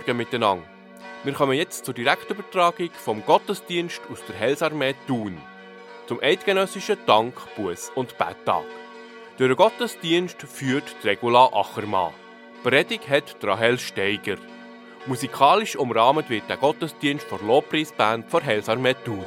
Morgen miteinander. Wir kommen jetzt zur Direktübertragung vom Gottesdienst aus der Helsarmee Thun zum eidgenössischen Dank, Buß und Betttag. Durch den Gottesdienst führt Regula Achermann. Predigt hat Rahel Steiger. Musikalisch umrahmt wird der Gottesdienst von Lobpreisband von Helsarmee Thun.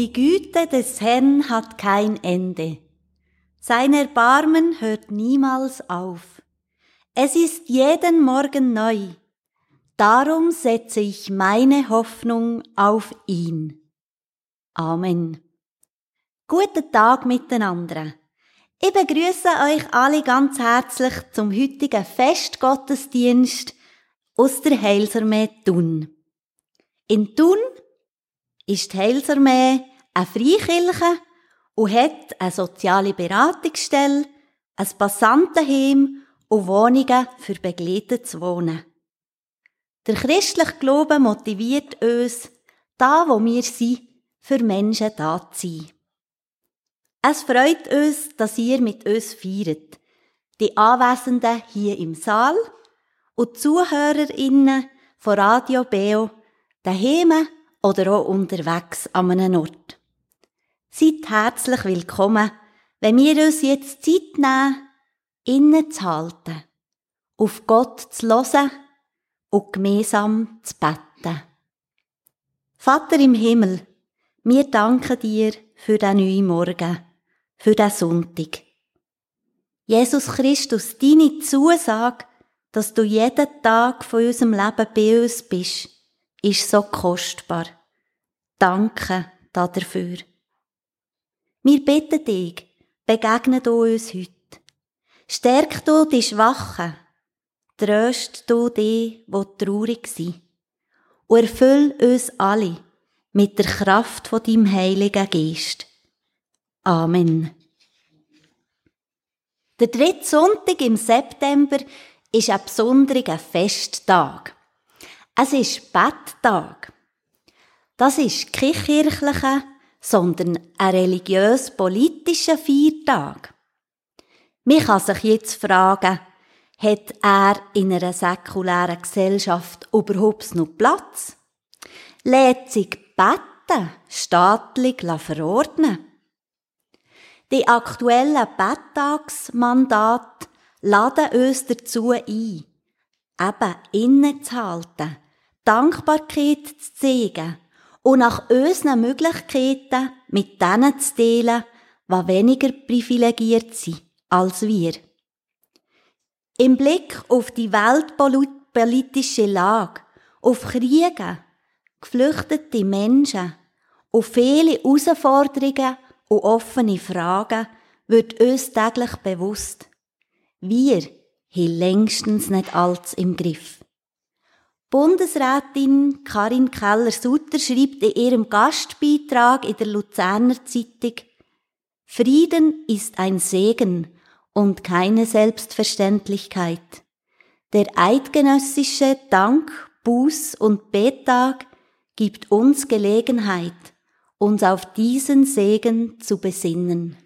Die Güte des Herrn hat kein Ende. Sein Erbarmen hört niemals auf. Es ist jeden Morgen neu. Darum setze ich meine Hoffnung auf ihn. Amen. Guten Tag miteinander. Ich begrüße euch alle ganz herzlich zum heutigen Festgottesdienst aus der Heilsarmee Thun. In Thun ist die Heilsarmee eine Freikirche und hat eine soziale Beratungsstelle, ein Passantenheim und Wohnungen für begleitetes Wohnen. Der christliche Glaube motiviert uns, da wo wir sind, für Menschen da zu sein. Es freut uns, dass ihr mit uns feiert. Die Anwesenden hier im Saal und die ZuhörerInnen von Radio Beo daheim oder auch unterwegs an einem Ort. Seid herzlich willkommen, wenn wir uns jetzt Zeit nehmen, innezuhalten, auf Gott zu hören und gemeinsam zu beten. Vater im Himmel, wir danken dir für den neuen Morgen, für den Sonntag. Jesus Christus, deine Zusage, dass du jeden Tag von unserem Leben bei uns bist, ist so kostbar. Danke dafür. Wir bitten dich, begegne du uns heute. Stärk du die Schwachen, tröst du die, wo traurig sind. Und erfüll uns alle mit der Kraft von deinem Heiligen Geist. Amen. Der dritte Sonntag im September ist ein besonderer Festtag. Es ist Betttag. Das ist kein kirchlicher, sondern ein religiös-politischer Feiertag. Man kann sich jetzt fragen, hat er in einer säkulären Gesellschaft überhaupt noch Platz? Lädt sich Betten staatlich verordnen? Die aktuellen Betttagsmandate laden uns dazu ein, eben innezuhalten, Dankbarkeit zu zeigen und nach unseren Möglichkeiten mit denen zu teilen, die weniger privilegiert sind als wir. Im Blick auf die weltpolitische Lage, auf Kriege, geflüchtete Menschen, auf viele Herausforderungen und offene Fragen wird uns täglich bewusst. Wir haben längstens nicht alles im Griff. Bundesrätin Karin Keller-Sutter schreibt in ihrem Gastbeitrag in der Luzerner Zeitung, Frieden ist ein Segen und keine Selbstverständlichkeit. Der eidgenössische Dank, Buß und Betag gibt uns Gelegenheit, uns auf diesen Segen zu besinnen.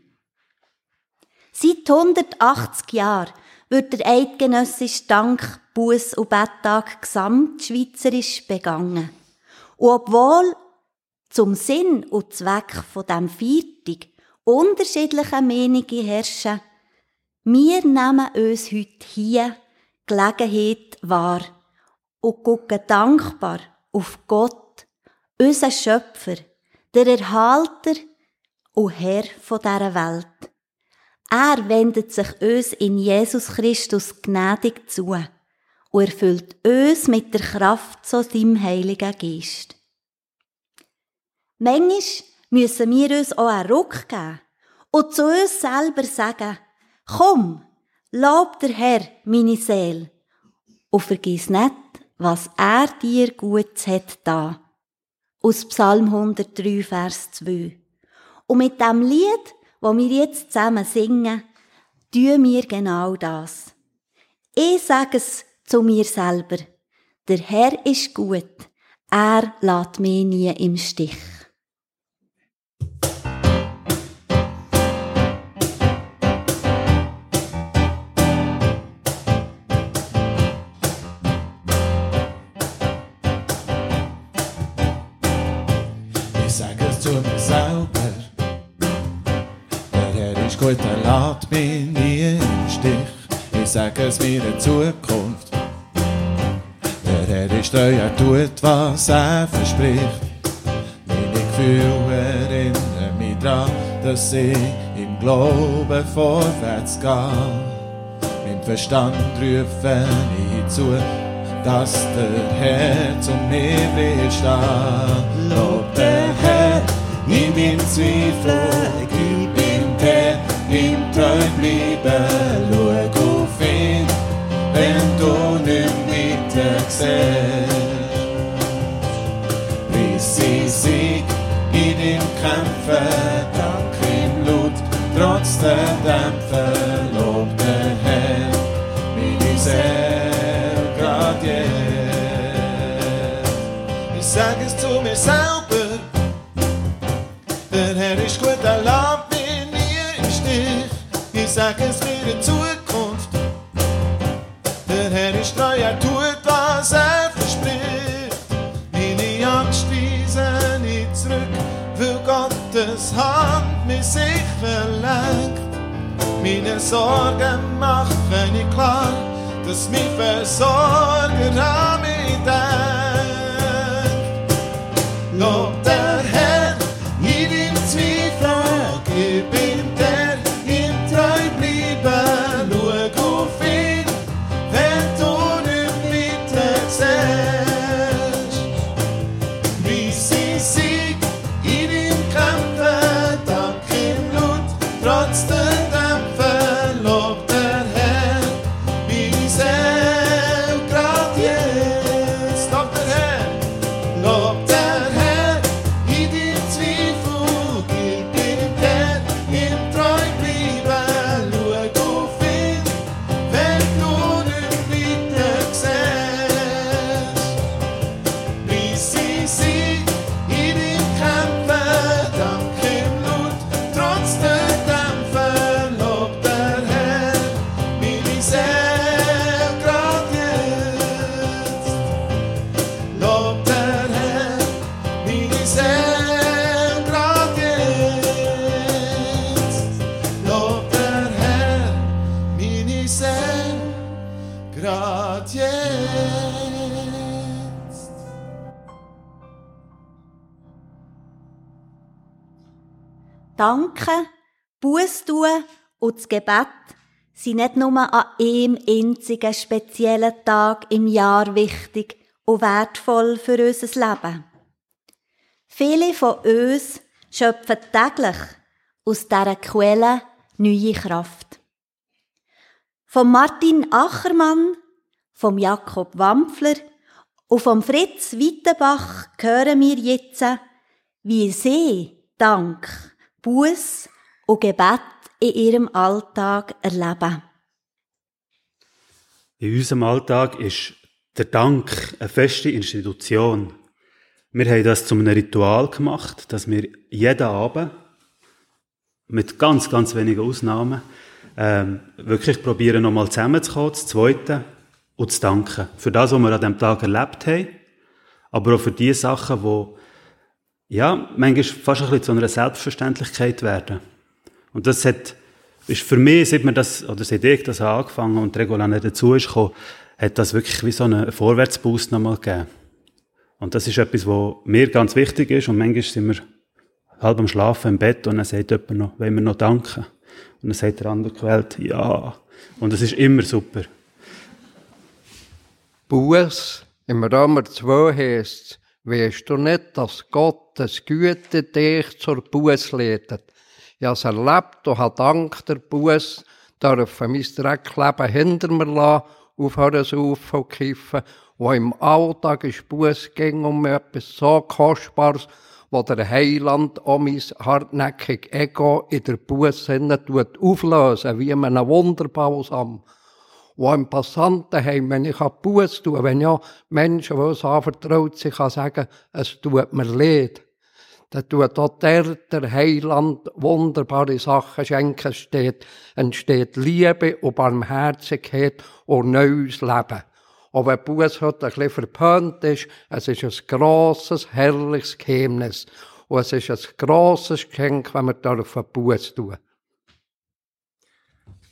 Seit 180 Jahren wird der eidgenössische Dank, Buß und Betttag gesamtschweizerisch begangen. Und obwohl zum Sinn und Zweck von dem Viertag unterschiedliche Meinungen herrschen, wir nehmen uns heute hier Gelegenheit wahr und gucken dankbar auf Gott, unseren Schöpfer, der Erhalter und Herr von dieser Welt. Er wendet sich uns in Jesus Christus gnädig zu und erfüllt uns mit der Kraft zu seinem Heiligen Geist. Manchmal müssen wir uns auch einen Ruck geben und zu uns selber sagen, komm, lob der Herr, meine Seele, und vergiss nicht, was er dir gut hat da. Aus Psalm 103, Vers 2. Und mit dem Lied, wo wir jetzt zusammen singen, tun wir genau das. Ich sage es zu mir selber. Der Herr ist gut. Er lässt mich nie im Stich. gut, er lässt mich nie im Stich. Ich sage es mir in Zukunft. Der Herr ist treu, er tut, was er verspricht. Meine Gefühle erinnern mich daran, dass ich im Glauben vorwärts gehe. Mein Verstand rufe ich zu, dass der Herr zu mir will stehen. Lob der Herr in meinem Zweifel, gib ihm her ihm treu bleiben, Bis sie Sieg in ihm kämpfen, dank ihm Blut, trotz der Dämpfe, lob der Herr, meine Seele grad jetzt. Ich sag es zu mir selber, der Herr ist gut, er lässt sag es mir in Zukunft. Hand mir sicher lenkt. Meine Sorgen machen ich klar, dass mein Versorger an mich denkt. Lob und das Gebet sind nicht nur an einem einzigen speziellen Tag im Jahr wichtig und wertvoll für unser Leben. Viele von uns schöpfen täglich aus dieser Quelle neue Kraft. Von Martin Achermann, vom Jakob Wampfler und vom Fritz Wittenbach hören wir jetzt, wie sie Dank, Buß und Gebet in ihrem Alltag erleben. In unserem Alltag ist der Dank eine feste Institution. Wir haben das zu einem Ritual gemacht, dass wir jeden Abend, mit ganz, ganz wenigen Ausnahmen, ähm, wirklich probieren, nochmal zusammenzukommen, zu zweiten und zu danken. Für das, was wir an diesem Tag erlebt haben, aber auch für die Sachen, die, ja, manchmal fast ein bisschen zu einer Selbstverständlichkeit werden. Und das hat, ist für mich, seit wir das, oder seit ich das angefangen und Regula nicht dazu ist gekommen, hat das wirklich wie so einen Vorwärtsboost nochmal gegeben. Und das ist etwas, was mir ganz wichtig ist. Und manchmal sind wir halb am Schlafen im Bett und dann sagt jemand noch, wollen wir noch danken? Und dann sagt der andere Quält, ja. Und das ist immer super. Buß, im Römer 2 heißt weißt du nicht, dass Gottes Güte dich zur Buß leitet? Ich habe es erlebt und habe Dank der Buß dürfen mein Dreckleben hinter mir lassen, aufhören zu saufen und kiffen, wo im Alltag ist Buß ging um etwas so Kostbares, wo der Heiland um mein hartnäckig Ego in der Buß tut auflösen, wie in einem Wunderbalsam. Wo im Passantenheim, wenn ich Buß tue, wenn ja Menschen, die uns anvertraut sind, kann sagen, es tut mir leid. Dann tut auch der, der Heiland wunderbare Sachen schenken, entsteht, entsteht Liebe und Barmherzigkeit und neues Leben. Und wenn Buß heute ein bisschen verpönt ist, es ist ein grosses, herrliches Geheimnis. Und es ist ein grosses Geschenk, wenn wir dürfen Buß tun.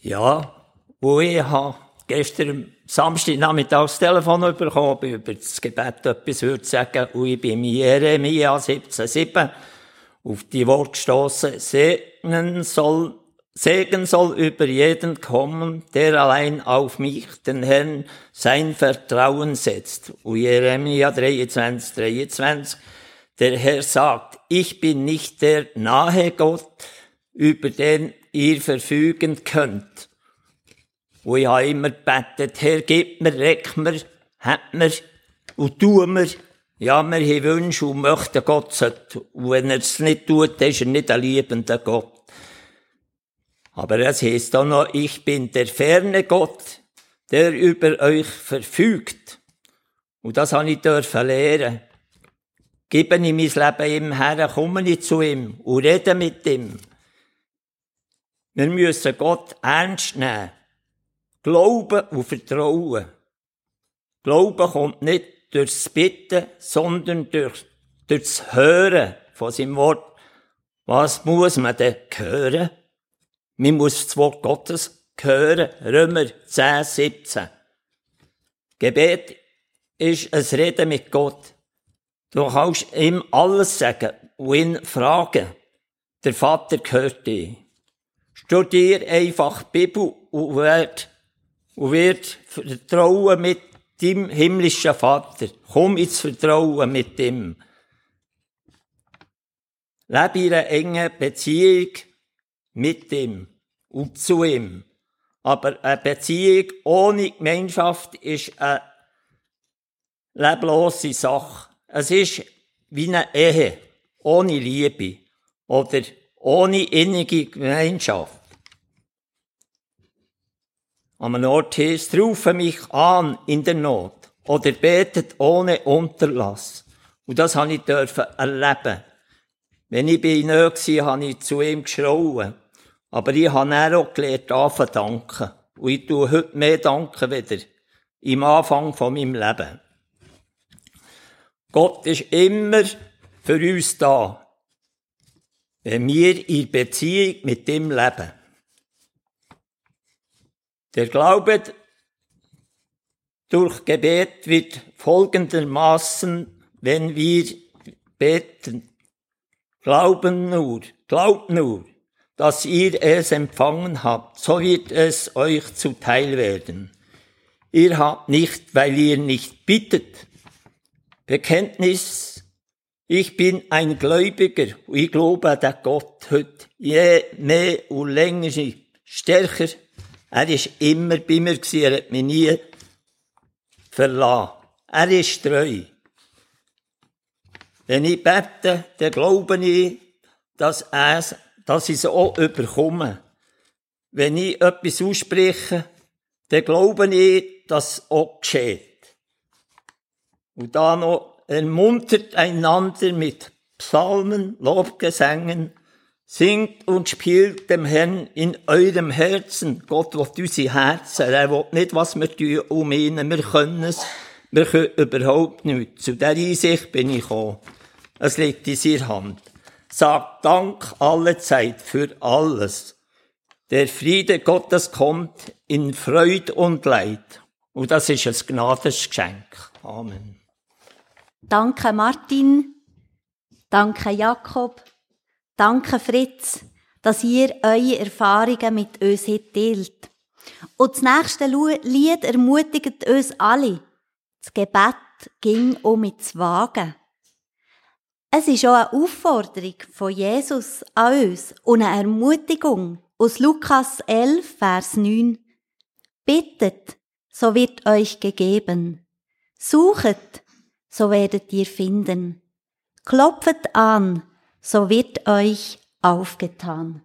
Ja, wo ich habe gestern Samstagnachmittag das Telefon bekommen, ob über das Gebet etwas würde sagen, und ich bin in Jeremia 17,7 auf die Worte gestossen, segnen soll, Segen soll über jeden kommen, der allein auf mich, den Herrn, sein Vertrauen setzt. Und Jeremia 23, 23, der Herr sagt, ich bin nicht der nahe Gott, über den ihr verfügen könnt, und ich habe immer gebetet, Herr, gib mir, reck mir, hat mir und tu mir. Ja, wir haben Wünsche und möchten Gott sollte. Und wenn er es nicht tut, ist er nicht ein liebender Gott. Aber es heißt auch noch, ich bin der ferne Gott, der über euch verfügt. Und das habe ich dürfen lernen. Gebe ich mein Leben ihm her, komme ich zu ihm und rede mit ihm. Wir müssen Gott ernst nehmen. Glauben und Vertrauen. Glauben kommt nicht durchs Bitten, sondern durch, durchs Hören von seinem Wort. Was muss man denn hören? Man muss das Wort Gottes hören. Römer 10, 17. Gebet ist ein Reden mit Gott. Du kannst ihm alles sagen und ihn fragen. Der Vater gehört dir. Studier einfach Bibel und werd und wird vertrauen mit dem himmlischen Vater. Komm ins Vertrauen mit ihm. Lebe in einer engen Beziehung mit ihm und zu ihm. Aber eine Beziehung ohne Gemeinschaft ist eine leblose Sache. Es ist wie eine Ehe ohne Liebe oder ohne innige Gemeinschaft. Am Ort heißt, rufe mich an in der Not oder betet ohne Unterlass. Und das habe ich dürfen erleben. Wenn ich bei ihm war, habe ich zu ihm geschrauen. Aber ich habe auch gelernt, anfangen danken. Und ich tue heute mehr danken wieder. Im Anfang von meinem Leben. Gott ist immer für uns da. Wenn wir in Beziehung mit ihm leben. Der Glaube durch Gebet wird folgendermaßen, wenn wir beten, Glauben nur, glaubt nur, dass ihr es empfangen habt, so wird es euch zuteil werden. Ihr habt nicht, weil ihr nicht bittet. Bekenntnis, ich bin ein Gläubiger ich glaube an Gott heute je mehr und länger stärker. Er ist immer bei mir er hat mich nie verlassen. Er ist treu. Wenn ich bete, dann glaube ich, dass, er, dass ich es auch überkomme. Wenn ich etwas ausspreche, dann glaube ich, dass es auch geschieht. Und da noch ermuntert einander mit Psalmen, Lobgesängen, singt und spielt dem Herrn in eurem Herzen. Gott will unsere Herzen. Er will nicht, was wir tun, um ihn. Wir können es. Wir können überhaupt nichts. Zu dieser Einsicht bin ich gekommen. Es liegt in seiner Hand. Sagt Dank alle Zeit für alles. Der Friede Gottes kommt in Freude und Leid. Und das ist ein Gnadesgeschenk. Amen. Danke Martin, danke Jakob, danke Fritz, dass ihr eure Erfahrungen mit uns teilt. Und das nächste Lied ermutigt uns alle. Das Gebet ging um ins Wagen. Es ist auch eine Aufforderung von Jesus an uns und eine Ermutigung aus Lukas 11, Vers 9. Bittet, so wird euch gegeben. Suchet, so werdet ihr finden. Klopfet an, so wird euch aufgetan.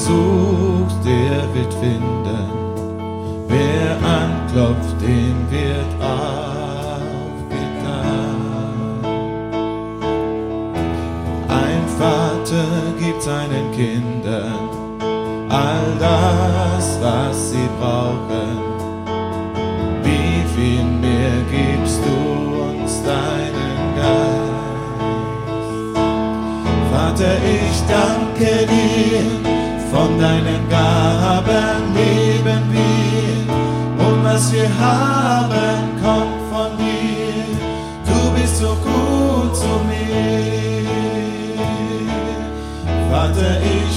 sucht, der wird finden. Wer anklopft, dem wird aufgetan. Ein Vater gibt seinen Kindern all das, was sie brauchen. Wie viel mehr gibst du uns deinen Geist? Vater, ich danke dir von deinen Gaben leben wir und was wir haben, kommt von dir. Du bist so gut zu mir. Vater, ich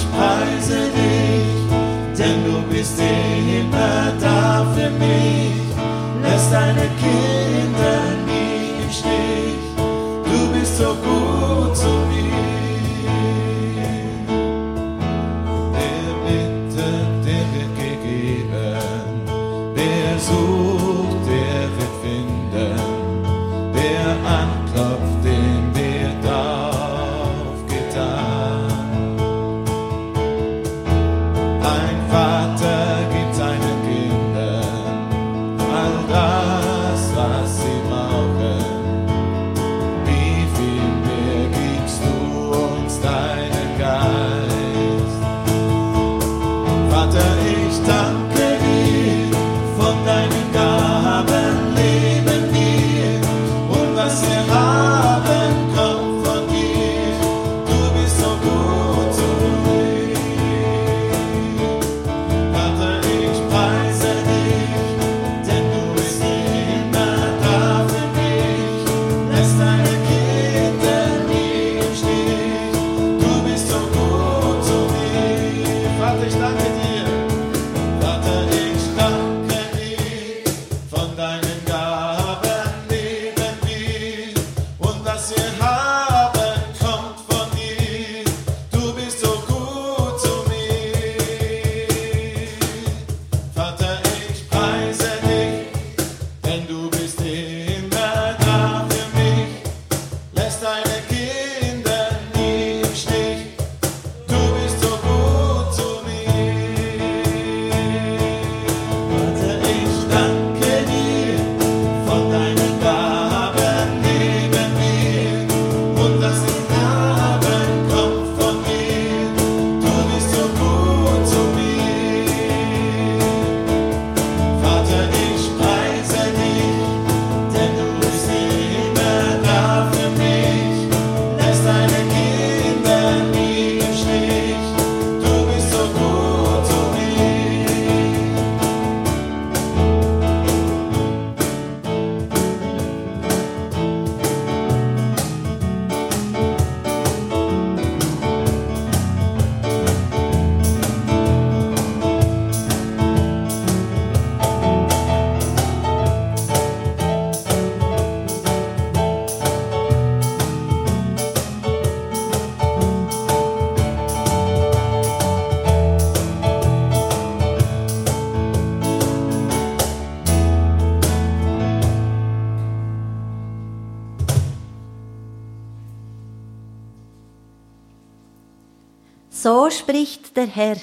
spricht der Herr.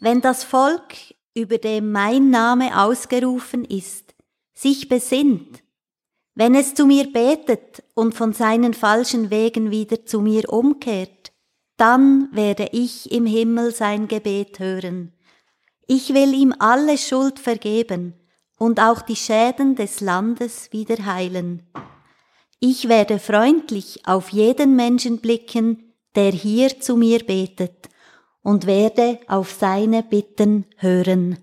Wenn das Volk, über dem mein Name ausgerufen ist, sich besinnt, wenn es zu mir betet und von seinen falschen Wegen wieder zu mir umkehrt, dann werde ich im Himmel sein Gebet hören. Ich will ihm alle Schuld vergeben und auch die Schäden des Landes wieder heilen. Ich werde freundlich auf jeden Menschen blicken, der hier zu mir betet, und werde auf seine Bitten hören.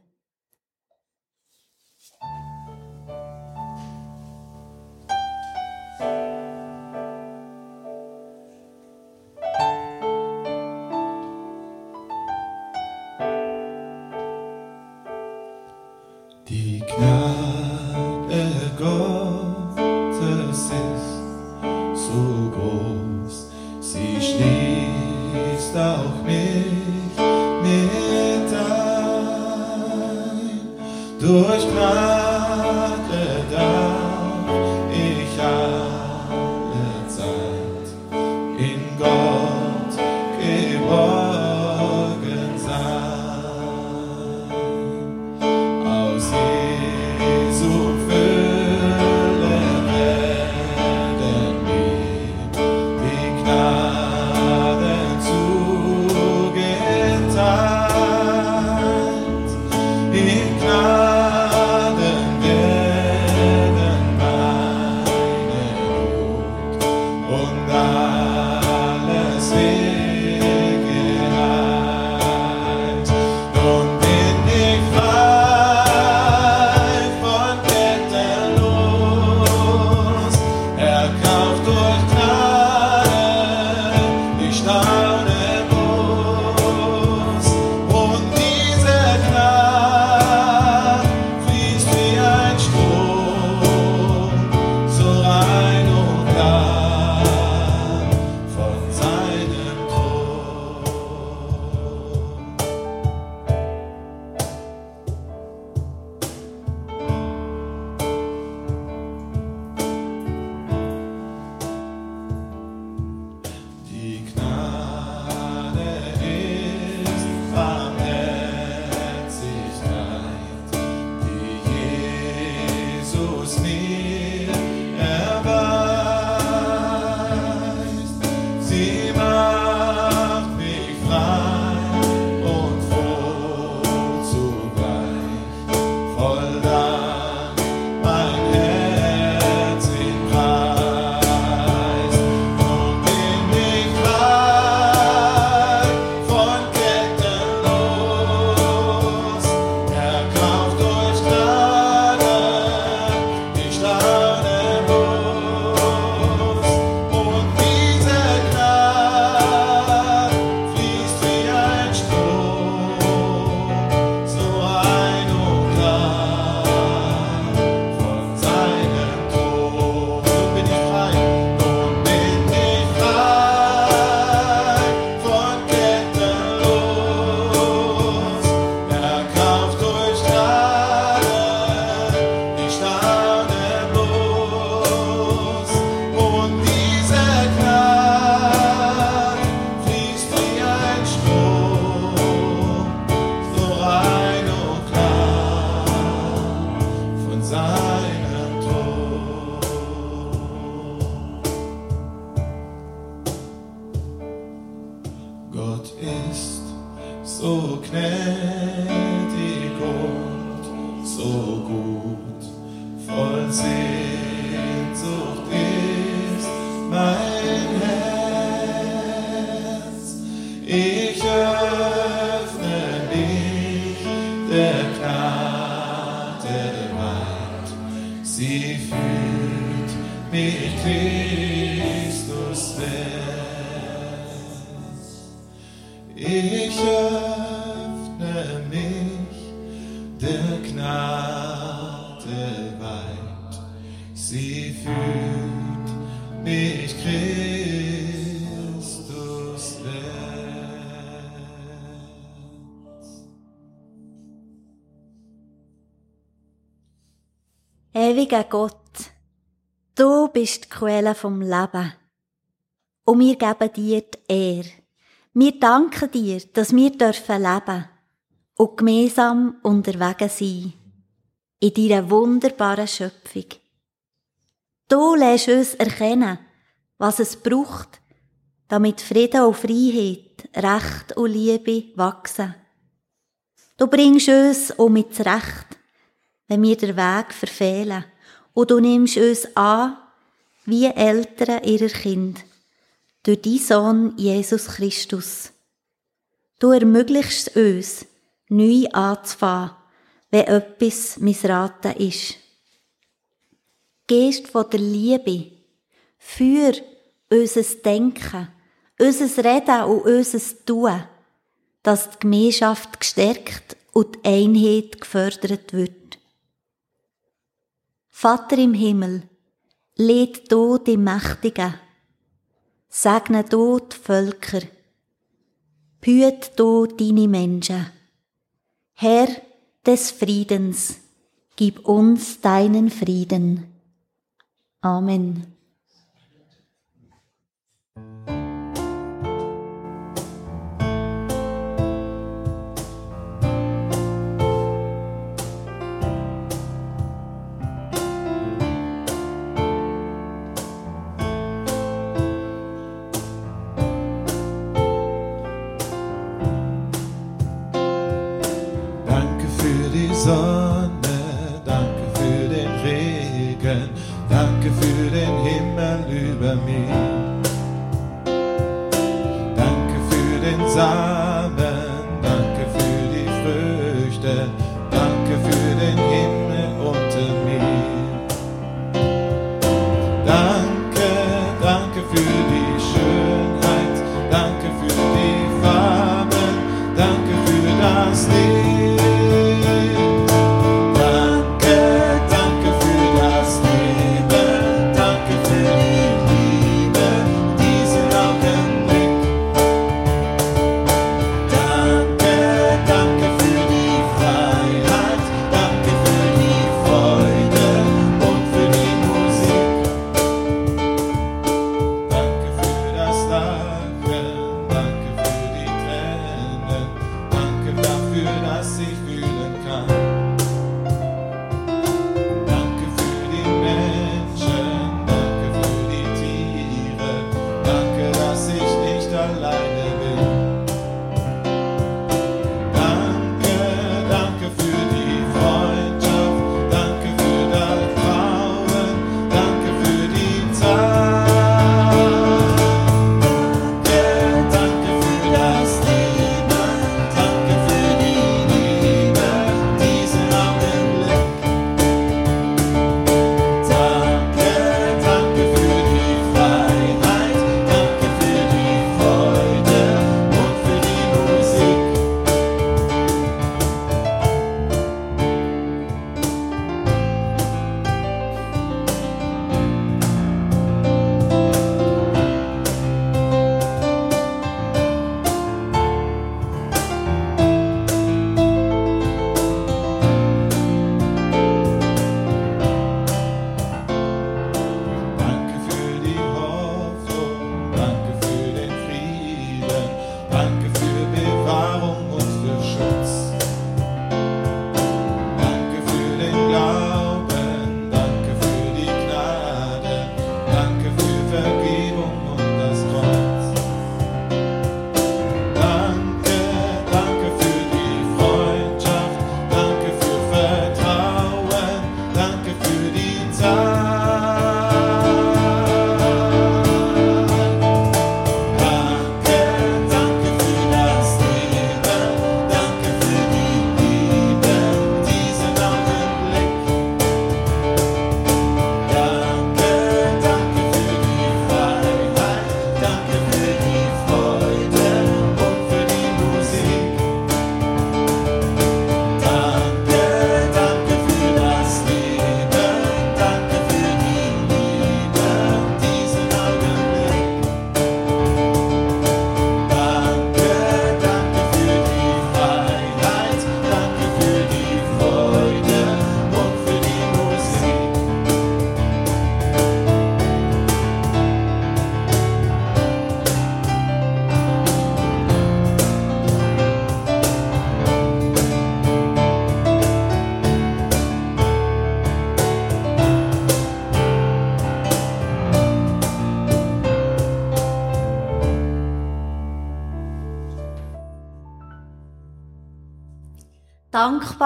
bist so gnädig und so gut, voll Sehnsucht. gegen Gott. Du bist die Quelle vom Leben. Und wir geben dir die Ehre. Wir danken dir, dass wir dürfen leben und gemeinsam unterwegs sein. In deiner wunderbaren Schöpfung. Du lässt uns erkennen, was es braucht, damit Frieden und Freiheit, Recht und Liebe wachsen. Du bringst uns um mit Recht, wenn wir den Weg verfehlen und du nimmst uns an, wie Eltern ihrer Kind, durch deinen Sohn Jesus Christus. Du ermöglichst uns, neu anzufangen, wenn etwas missraten ist. Geist von der Liebe, für unser Denken, unser Reden und unser Tun, dass die Gemeinschaft gestärkt und die Einheit gefördert wird. Vater im Himmel, lädt du die Mächtigen, segne du die Völker, behüt du deine Menschen. Herr des Friedens, gib uns deinen Frieden. Amen. Über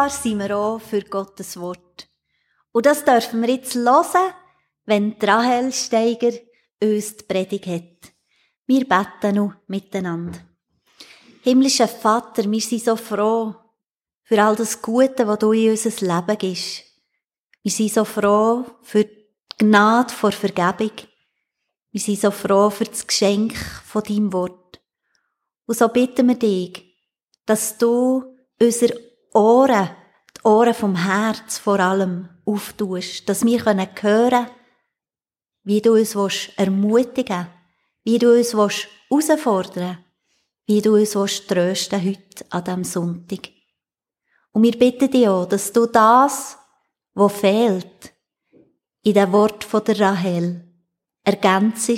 Dankbar sind wir auch für Gottes Wort. Und das dürfen wir jetzt hören, wenn Rahel Steiger uns die Predigt hat. Wir beten noch miteinander. Himmlischer Vater, wir sind so froh für all das Gute, was du in unser Leben gibst. Wir sind so froh für die Gnade vor Vergebung. Wir sind so froh für das Geschenk von deinem Wort. Und so bitten wir dich, dass du unsere Ohren, die Ohren vom Herz vor allem auftust, dass wir hören können, wie du uns ermutigen wie du uns herausfordern wie du uns trösten heute an diesem Sonntag. Und wir bitten dich auch, dass du das, was fehlt, in dem Wort der Rahel, ergänzt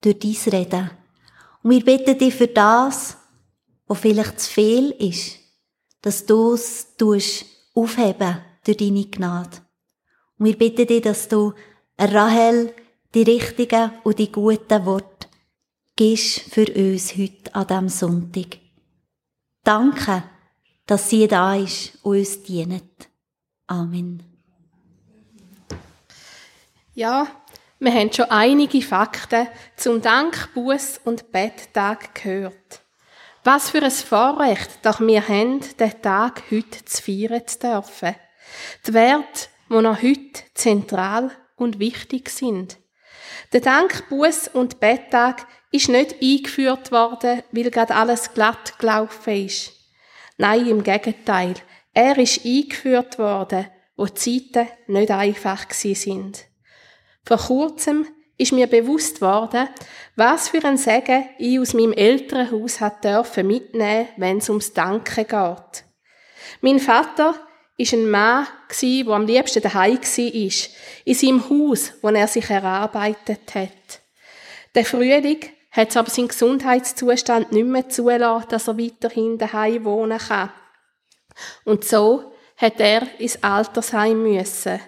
durch dein Reden. Und wir bitten dich für das, was vielleicht zu viel ist, dass du es aufheben durch deine Gnade. Und wir bitten dich, dass du Rahel die richtigen und die guten Worte gibst für uns heute an diesem Sonntag. Danke, dass sie da ist und uns dient. Amen. Ja, wir haben schon einige Fakten zum Dank, Buß und Betttag gehört. Was für ein Vorrecht, dass wir haben, den Tag heute zu feiern zu dürfen. Die Werte, die noch heute zentral und wichtig sind. Der Dank, Buß und Betttag ist nicht eingeführt worden, weil gerade alles glatt gelaufen ist. Nein, im Gegenteil. Er ist eingeführt worden, wo die Zeiten nicht einfach sind. Vor kurzem ist mir bewusst worden, was für ein Segen ich aus meinem Elternhaus hat dürfen mitnehmen, wenn es ums Danken geht. Mein Vater ist ein Mann der am liebsten daheim war, in seinem Haus, wo er sich erarbeitet hat. Der Frühling hat aber seinen Gesundheitszustand nicht mehr zulassen, dass er weiterhin daheim wohnen kann. Und so hat er ins Altersheim müssen.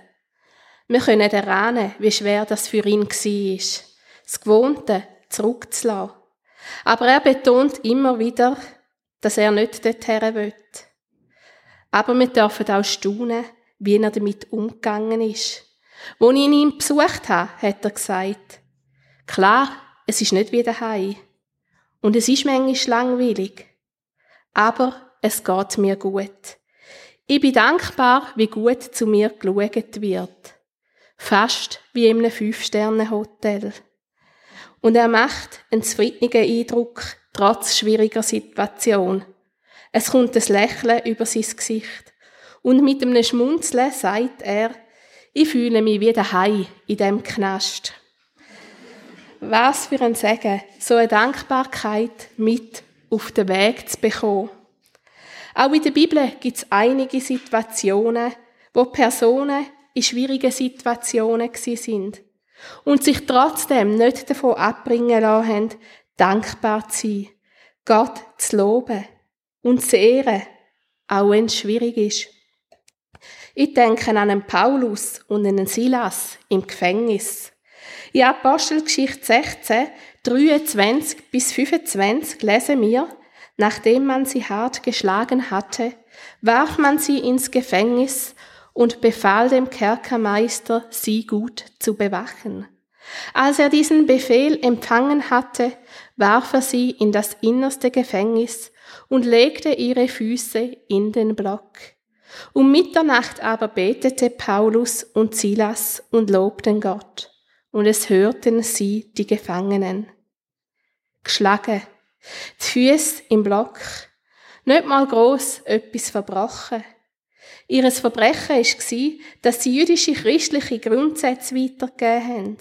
Wir können erahnen, wie schwer das für ihn war, das Gewohnte zurückzulassen. Aber er betont immer wieder, dass er nicht dorthin will. Aber wir dürfen auch staunen, wie er damit umgegangen ist. Als ich ihn besucht habe, hat er gesagt, klar, es ist nicht wie daheim. Und es ist manchmal langweilig. Aber es geht mir gut. Ich bin dankbar, wie gut zu mir geschaut wird. Fast wie in einem Fünf-Sterne-Hotel. Und er macht einen zufriedenen Eindruck, trotz schwieriger Situation. Es kommt ein Lächeln über sein Gesicht. Und mit einem Schmunzeln sagt er, ich fühle mich wie daheim in dem Knast. Was für ein Segen, so eine Dankbarkeit mit auf den Weg zu bekommen. Auch in der Bibel gibt es einige Situationen, wo Personen in schwierigen Situationen sind und sich trotzdem nicht davon abbringen lassen haben, dankbar zu sein, Gott zu loben und zu ehren, auch wenn es schwierig ist. Ich denke an einen Paulus und einen Silas im Gefängnis. In Apostelgeschichte 16, 23 bis 25 lesen wir, nachdem man sie hart geschlagen hatte, warf man sie ins Gefängnis und befahl dem Kerkermeister, sie gut zu bewachen. Als er diesen Befehl empfangen hatte, warf er sie in das innerste Gefängnis und legte ihre Füße in den Block. Um Mitternacht aber betete Paulus und Silas und lobten Gott, und es hörten sie die Gefangenen. Geschlagen, die Füße im Block, nicht mal groß etwas verbrochen, Ihres Verbrechen war, dass sie jüdische christliche Grundsätze weitergegeben haben.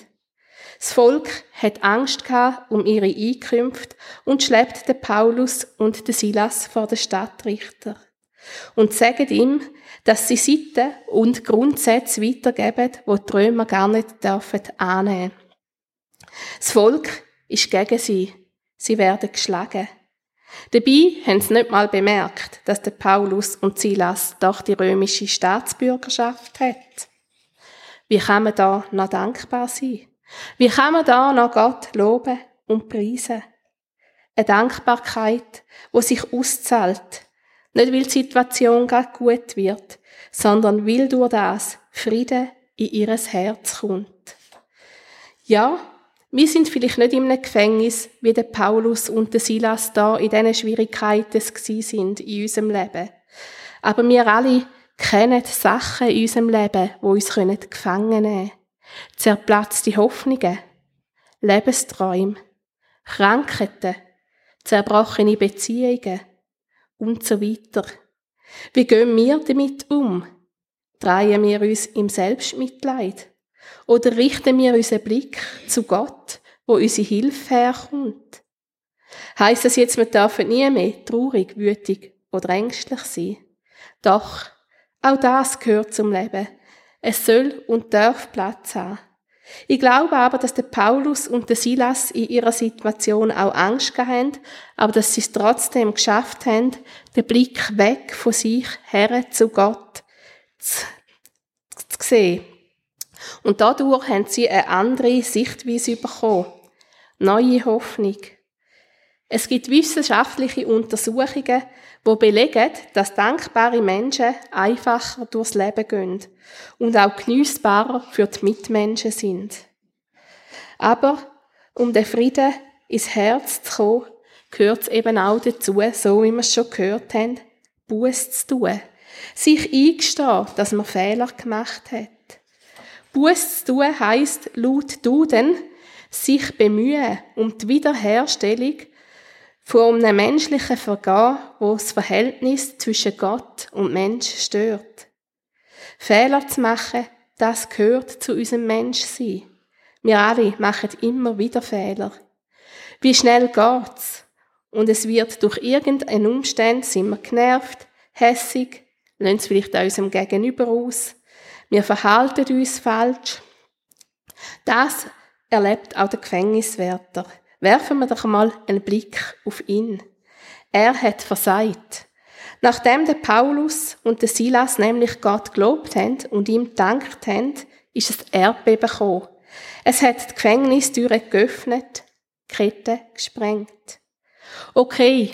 Das Volk hat Angst gehabt um ihre Einkünfte und schleppt den Paulus und den Silas vor den Stadtrichter. Und sagen ihm, dass sie Sitten und Grundsätze weitergeben, wo die Römer gar nicht dürfen annehmen. Das Volk ist gegen sie. Sie werden geschlagen. Dabei haben sie nicht mal bemerkt, dass der Paulus und Silas doch die römische Staatsbürgerschaft hat. Wie kann man da noch dankbar sein? Wie kann man da noch Gott loben und preisen? Eine Dankbarkeit, wo sich auszahlt, Nicht weil die Situation gerade gut wird, sondern weil durch das Friede in ihres Herz kommt. Ja, wir sind vielleicht nicht einem Gefängnis, wie der Paulus und der Silas da in diesen Schwierigkeiten sind in unserem Leben. Aber wir alle kennen Sachen in unserem Leben, wo uns gefangen nehmen können. Zerplatzte Hoffnungen, Lebensträume, Krankheiten, zerbrochene Beziehungen und so weiter. Wie gehen wir damit um? Drehen wir uns im Selbstmitleid? Oder richten wir unseren Blick zu Gott, wo unsere Hilfe herkommt? Heißt das jetzt, wir dürfen nie mehr traurig, wütig oder ängstlich sein? Doch, auch das gehört zum Leben. Es soll und darf Platz haben. Ich glaube aber, dass der Paulus und der Silas in ihrer Situation auch Angst haben, aber dass sie es trotzdem geschafft haben, den Blick weg von sich her zu Gott zu, zu sehen. Und dadurch haben sie eine andere Sichtweise bekommen. Neue Hoffnung. Es gibt wissenschaftliche Untersuchungen, wo belegen, dass dankbare Menschen einfacher durchs Leben gehen und auch geniessbarer für die Mitmenschen sind. Aber um den Frieden ins Herz zu kommen, gehört es eben auch dazu, so wie wir es schon gehört haben, Buß zu tun. Sich eingestehen, dass man Fehler gemacht hat. Buß zu tun heisst laut Duden, sich bemühen um die Wiederherstellung von einem menschlichen Vergehen, wo das Verhältnis zwischen Gott und Mensch stört. Fehler zu machen, das gehört zu unserem Menschsein. Wir alle machen immer wieder Fehler. Wie schnell geht's? Und es wird durch irgendeinen Umstand, sind wir genervt, hässig, lassen es vielleicht unserem Gegenüber aus. Wir verhalten uns falsch. Das erlebt auch der Gefängniswärter. Werfen wir doch mal einen Blick auf ihn. Er hat versagt. Nachdem der Paulus und der Silas nämlich Gott gelobt haben und ihm dankt haben, ist es Erdbeben gekommen. Es hat die Gefängnistüre geöffnet, die Kette gesprengt. Okay,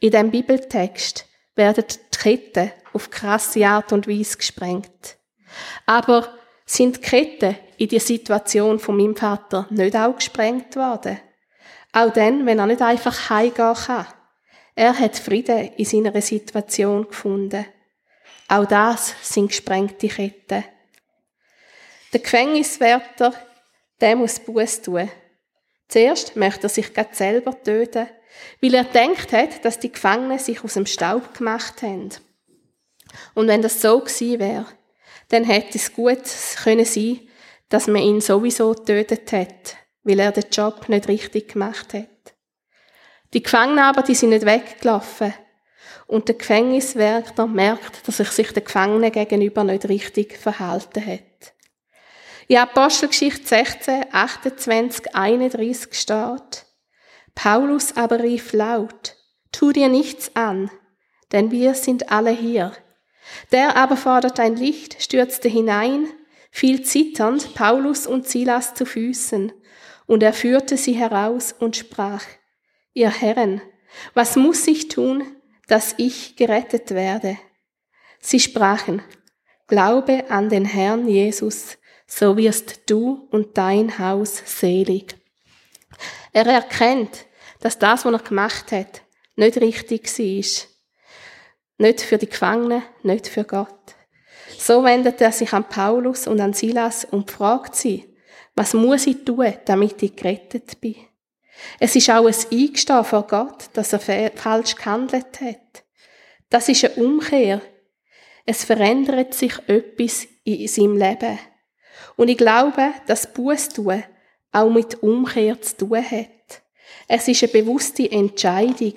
in dem Bibeltext werden die Ketten auf krasse Art und Weise gesprengt. Aber sind die Ketten in der Situation von meinem Vater nicht auch gesprengt worden? Auch dann, wenn er nicht einfach heimgehen kann. Er hat Frieden in seiner Situation gefunden. Auch das sind gesprengte Ketten. Der Gefängniswärter, der muss Buß tun. Zuerst möchte er sich gerade selber töten, weil er denkt hat, dass die Gefangenen sich aus dem Staub gemacht haben. Und wenn das so gewesen wäre, dann hätte es gut können sein, dass man ihn sowieso getötet hätte weil er den Job nicht richtig gemacht hat. Die Gefangenen aber, die sind nicht weggelaufen. Und der Gefängniswärter merkt, dass er sich den Gefangenen gegenüber nicht richtig verhalten hat. In Apostelgeschichte 16, 28, 31 steht, Paulus aber rief laut, tu dir nichts an, denn wir sind alle hier. Der aber fordert ein Licht, stürzte hinein, fiel zitternd Paulus und Silas zu Füßen und er führte sie heraus und sprach, ihr Herren, was muss ich tun, dass ich gerettet werde? Sie sprachen, Glaube an den Herrn Jesus, so wirst du und dein Haus selig. Er erkennt, dass das, was er gemacht hat, nicht richtig war. Nicht für die Gefangenen, nicht für Gott. So wendet er sich an Paulus und an Silas und fragt sie, was muss ich tun, damit ich gerettet bin? Es ist auch ein Eingestehen vor Gott, dass er falsch gehandelt hat. Das ist eine Umkehr. Es verändert sich etwas in seinem Leben. Und ich glaube, dass Bußtun auch mit Umkehr zu tun hat. Es ist eine bewusste Entscheidung,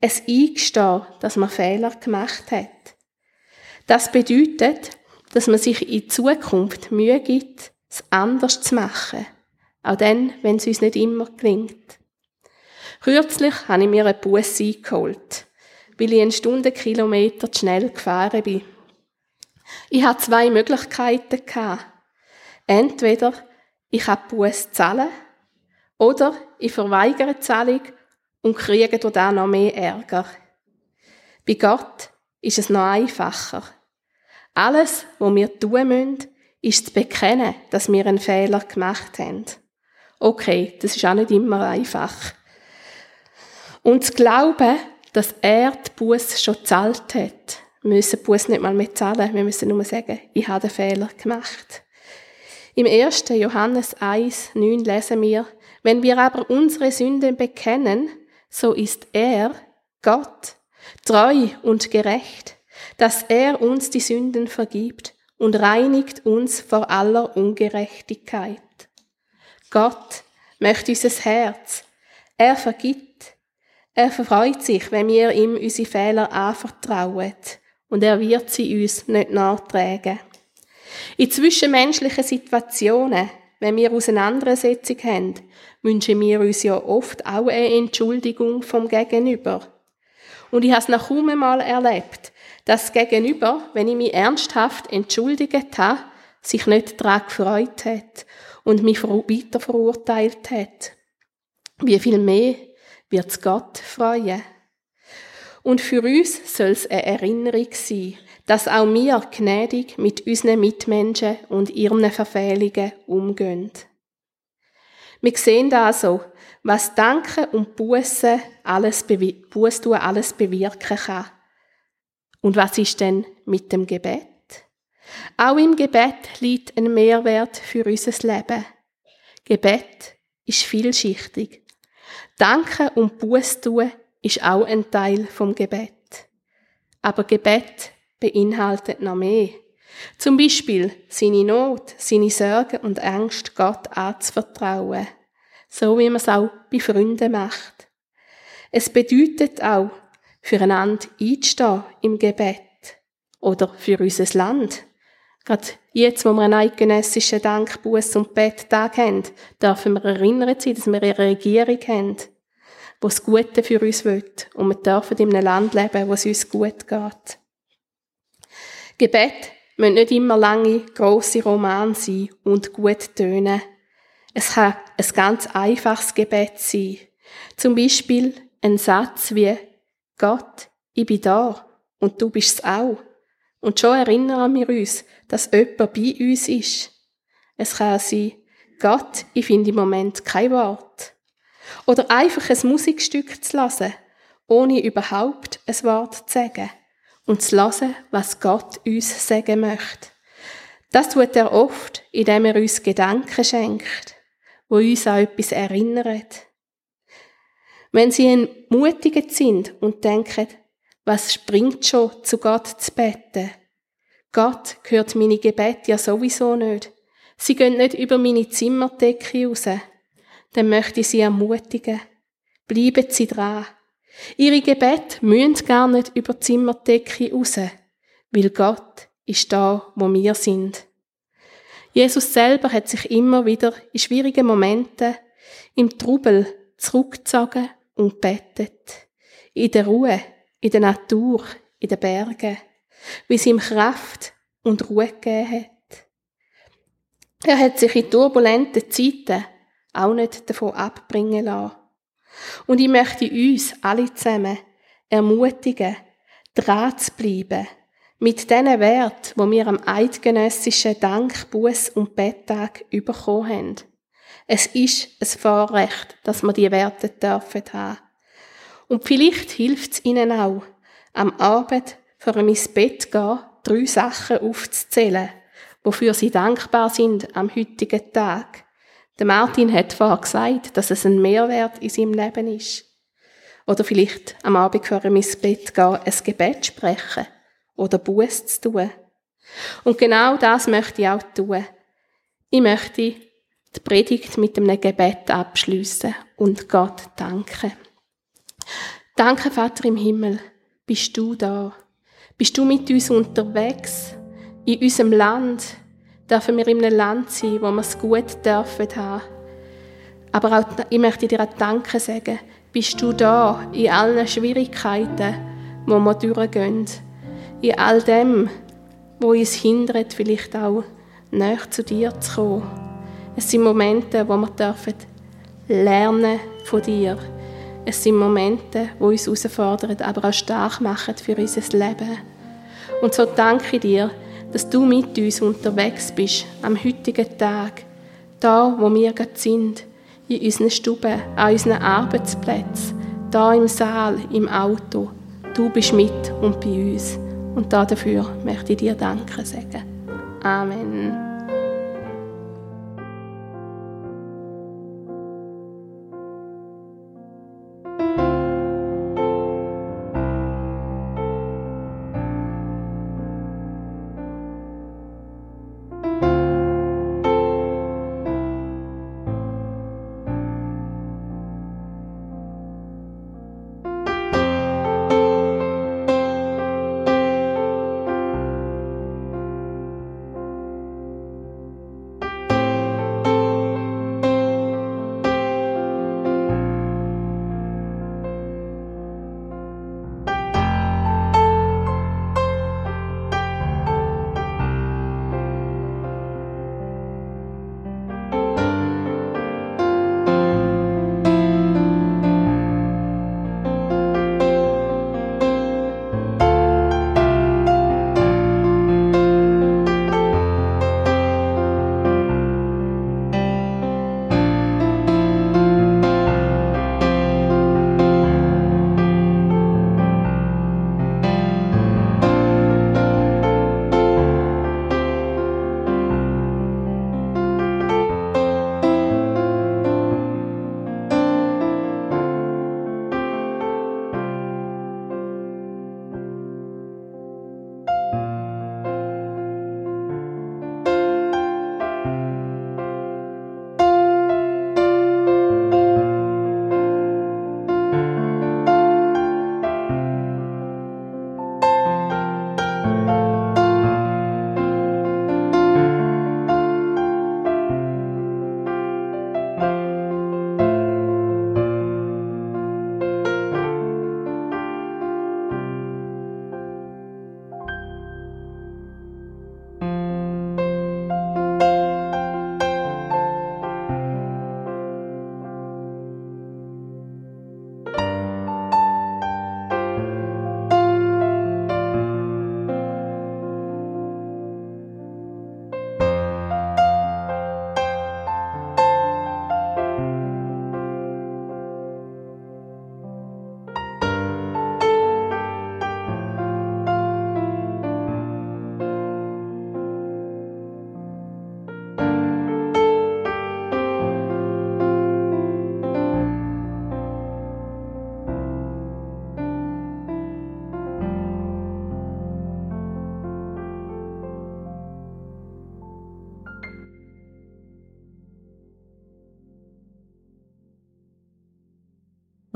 es Eingestehen, dass man Fehler gemacht hat. Das bedeutet, dass man sich in Zukunft Mühe gibt, es anders zu machen. Auch dann, wenn es uns nicht immer gelingt. Kürzlich habe ich mir einen Bus eingeholt, weil ich einen Stundenkilometer zu schnell gefahren bin. Ich hatte zwei Möglichkeiten. Entweder ich kann Bus zahlen oder ich verweigere die Zahlung und kriege durch das noch mehr Ärger. Bei Gott ist es noch einfacher. Alles, was wir tun müssen, ist zu bekennen, dass wir einen Fehler gemacht haben. Okay, das ist auch nicht immer einfach. Und zu glauben, dass er die Buß schon gezahlt hat. Wir müssen die Buß nicht mal mehr zahlen, wir müssen nur sagen, ich habe den Fehler gemacht. Im 1. Johannes 1, 9 lesen wir, wenn wir aber unsere Sünden bekennen, so ist er, Gott, treu und gerecht, dass er uns die Sünden vergibt und reinigt uns vor aller Ungerechtigkeit. Gott möchte unser Herz. Er vergibt. Er verfreut sich, wenn wir ihm unsere Fehler anvertrauen. Und er wird sie uns nicht nachtragen. In zwischenmenschlichen Situationen, wenn wir Auseinandersetzung haben, wünschen wir uns ja oft auch eine Entschuldigung vom Gegenüber. Und ich habe es noch kaum einmal erlebt, dass das Gegenüber, wenn ich mich ernsthaft entschuldigt habe, sich nicht daran gefreut hat und mich weiter verurteilt hat. Wie viel mehr wird es Gott freuen? Und für uns soll es eine Erinnerung sein, dass auch wir gnädig mit unseren Mitmenschen und ihren Verfehlungen umgehen. Wir sehen also, was Danken und Buße alles, Buß alles bewirken kann. Und was ist denn mit dem Gebet? Auch im Gebet liegt ein Mehrwert für unser Leben. Gebet ist vielschichtig. Danken und Buß tun ist auch ein Teil vom Gebet. Aber Gebet beinhaltet noch mehr. Zum Beispiel seine Not, seine Sorgen und Angst Gott anzuvertrauen. So wie man es auch bei Freunden macht. Es bedeutet auch, füreinander einzustehen im Gebet oder für unser Land. Gerade jetzt, wo wir einen eidgenössischen Dank, Buß und Betttag haben, dürfen wir erinnert sein, dass wir eine Regierung haben, die das Gute für uns will. Und wir dürfen in einem Land leben, wo es uns gut geht. Gebet müssen nicht immer lange, grosse Romane sein und gut tönen. Es kann ein ganz einfaches Gebet sein. Zum Beispiel ein Satz wie Gott, ich bin da und du bist es auch. Und schon erinnern wir uns, dass jemand bei uns ist. Es kann sein, Gott, ich finde im Moment kein Wort. Oder einfach ein Musikstück zu lassen, ohne überhaupt ein Wort zu sagen. Und zu lassen, was Gott uns sagen möchte. Das tut er oft, indem er uns Gedanken schenkt, wo uns an etwas erinnert. Wenn sie entmutigt sind und denken, was springt schon, zu Gott zu beten? Gott hört meine Gebete ja sowieso nicht. Sie gehen nicht über meine Zimmerdecke raus. Dann möchte ich sie ermutigen. Bleiben Sie dran. Ihre Gebete müssen gar nicht über die Zimmerdecke raus, weil Gott ist da, wo wir sind. Jesus selber hat sich immer wieder in schwierigen Momenten im Trubel zurückgezogen und betet. In der Ruhe in der Natur, in den Bergen, wie es ihm Kraft und Ruhe gegeben hat. Er hat sich in turbulenten Zeiten auch nicht davon abbringen lassen. Und ich möchte uns alle zusammen ermutigen, dran zu bleiben, mit diesen Wert, wo wir am eidgenössischen Dank, Buß und Betttag bekommen haben. Es ist ein Vorrecht, dass wir diese Werte dürfen haben. Und vielleicht hilft es Ihnen auch, am Abend vor ins Bett gehen, drei Sachen aufzuzählen, wofür Sie dankbar sind am heutigen Tag. Der Martin hat vorher gesagt, dass es ein Mehrwert in seinem Leben ist. Oder vielleicht am Abend vor ins Bett gehen, ein Gebet sprechen oder Buß zu tun. Und genau das möchte ich auch tun. Ich möchte die Predigt mit einem Gebet abschließen und Gott danken. Danke, Vater im Himmel, bist du da. Bist du mit uns unterwegs? In unserem Land dürfen wir in einem Land sein, wo wir es gut dürfen haben. Aber auch, ich möchte dir auch Danke sagen. Bist du da in allen Schwierigkeiten, wo wir durchgehen? In all dem, wo uns hindert, vielleicht auch näher zu dir zu kommen. Es sind Momente, wo wir dürfen lernen von dir es sind Momente, die uns herausfordern, aber auch stark machen für unser Leben. Und so danke ich dir, dass du mit uns unterwegs bist am heutigen Tag, da wo wir gerade sind, in unseren Stuben, an unseren Arbeitsplätzen, da im Saal, im Auto. Du bist mit und bei uns. Und dafür möchte ich dir Danke sagen. Amen.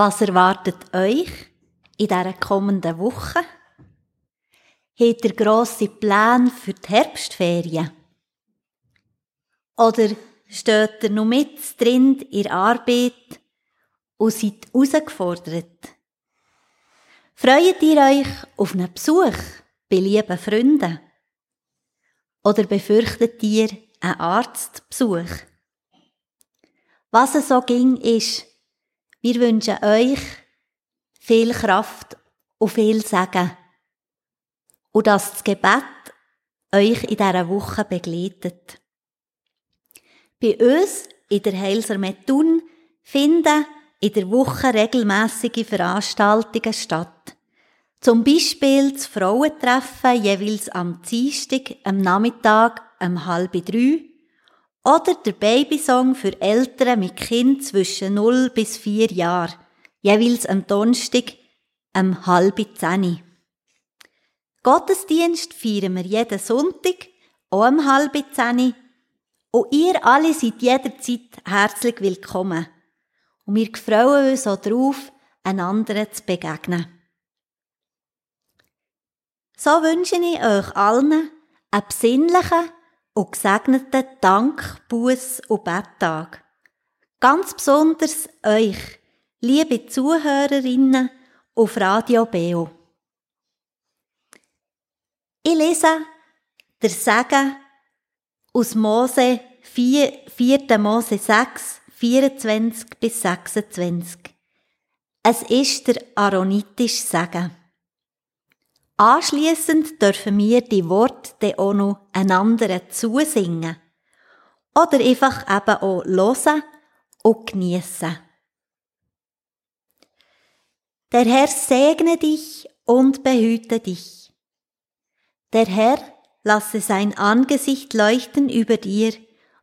Was erwartet euch in dieser kommenden Woche? Habt ihr grosse Pläne für die Herbstferien? Oder steht ihr noch mit drin in der Arbeit und seid herausgefordert? Freut ihr euch auf einen Besuch bei lieben Freunden? Oder befürchtet ihr einen Arztbesuch? Was es so ging, ist, wir wünschen euch viel Kraft und viel Segen. Und dass das Gebet euch in dieser Woche begleitet. Bei uns in der Heilser Thun finden in der Woche regelmäßige Veranstaltungen statt. Zum Beispiel das Frauentreffen jeweils am Dienstag, am Nachmittag, um halb drei oder der Babysong für Eltern mit Kind zwischen 0 bis 4 Jahren, jeweils am Donnerstag um halb zehn. Gottesdienst feiern wir jeden Sonntag, auch um halb zehn. Und ihr alle seid jederzeit herzlich willkommen. Und wir freuen uns auch darauf, einander zu begegnen. So wünsche ich euch allen einen besinnlichen, und gesegneten Dank, Buß und Betttag. Ganz besonders euch, liebe Zuhörerinnen auf Radio Beo. Ich lese der Segen aus Mose 4, 4. Mose 6, 24 bis 26. Es ist der aaronitische Segen. Anschließend dürfen wir die Worte auch noch einander zusingen. Oder einfach eben auch hören und geniessen. Der Herr segne dich und behüte dich. Der Herr lasse sein Angesicht leuchten über dir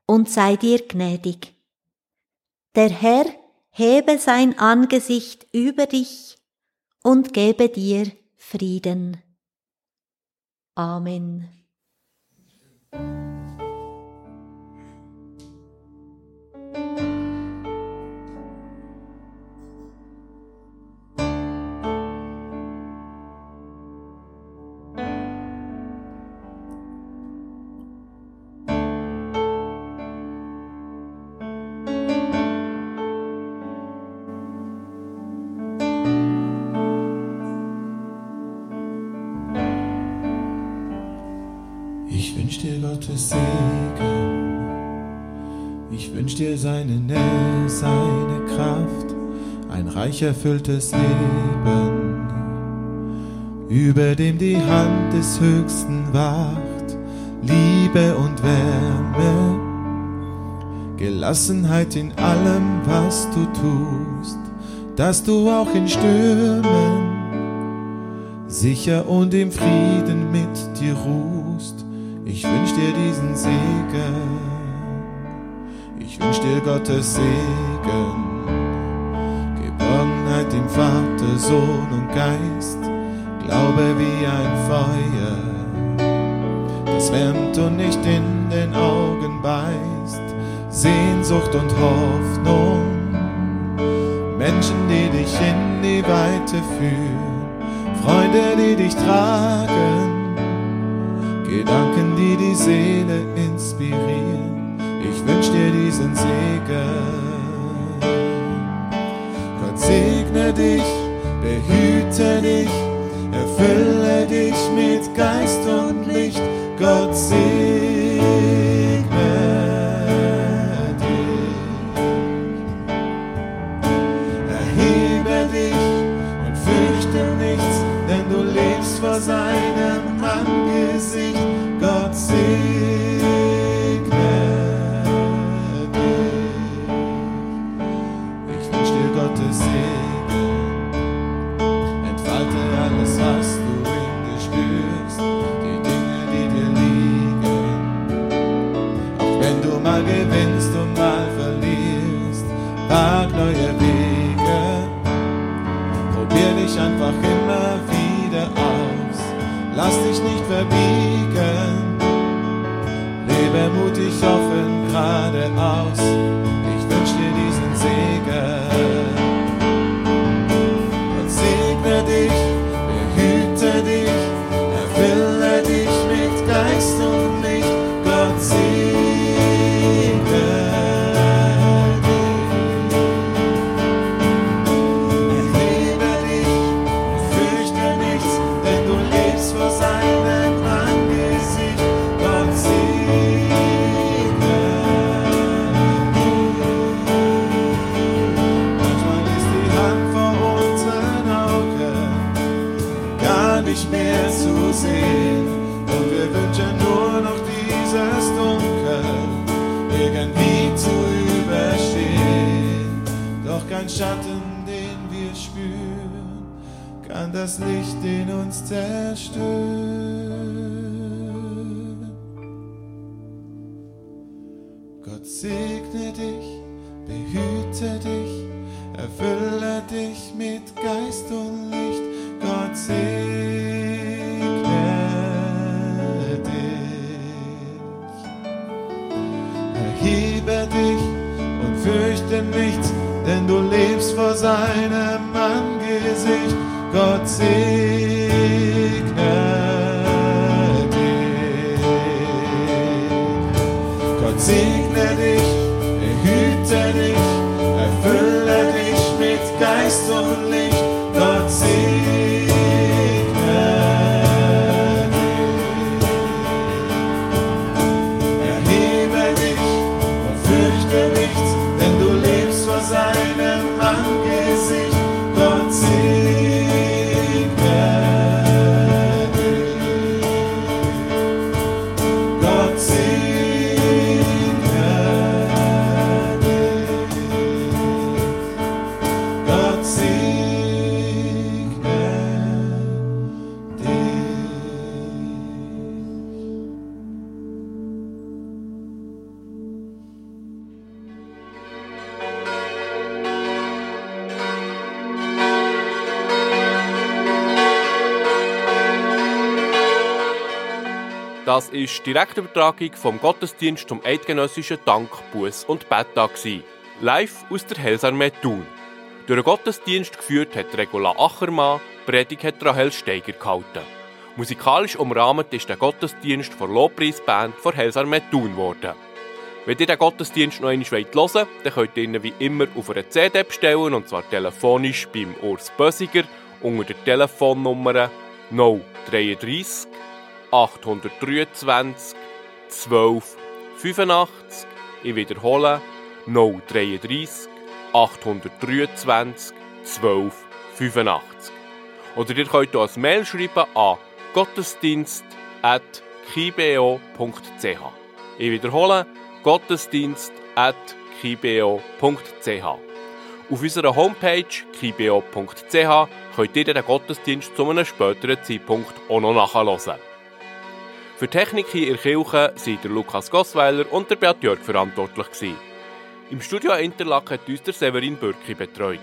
und sei dir gnädig. Der Herr hebe sein Angesicht über dich und gebe dir Frieden. Amen. Seine Nähe, seine Kraft, ein reich erfülltes Leben, über dem die Hand des Höchsten wacht, Liebe und Wärme, Gelassenheit in allem, was du tust, dass du auch in Stürmen sicher und im Frieden mit dir ruhst. Ich wünsch dir diesen Segen, ich wünsch dir Gottes Segen, Geborgenheit im Vater, Sohn und Geist, Glaube wie ein Feuer, das wärmt und nicht in den Augen beißt, Sehnsucht und Hoffnung, Menschen, die dich in die Weite führen, Freunde, die dich tragen. Gedanken, die die Seele inspirieren. Ich wünsch dir diesen Segen. Gott segne dich, behüte dich, erfülle dich mit Geist und Licht. Gott segne Das ist die Direktübertragung vom Gottesdienst zum eidgenössischen Dank, Buß und Betttag live aus der Helsarmee Thun. Durch den Gottesdienst geführt hat Regula Achermann, Predigt hat Rahel Steiger gehalten. Musikalisch umrahmt ist der Gottesdienst von Lobpreisband von Helsarmee Thun worden. Wenn ihr den Gottesdienst noch einmal hören wollt, dann könnt ihr ihn wie immer auf einer CD bestellen, und zwar telefonisch beim Urs Bösiger unter der Telefonnummer 033 823 12 85. Ich wiederhole 033 823 12 85. Oder ihr könnt ein Mail schreiben an gottesdienst.kibeo.ch. Ich wiederhole gottesdienst.kibeo.ch. Auf unserer Homepage kibeo.ch könnt ihr den Gottesdienst zu einem späteren Zeitpunkt auch noch nachhören. Für Technik hier in der Kirche sind Lukas Gossweiler und der Beat Jörg verantwortlich. Im Studio Interlaken hat uns der Severin Bürki betreut.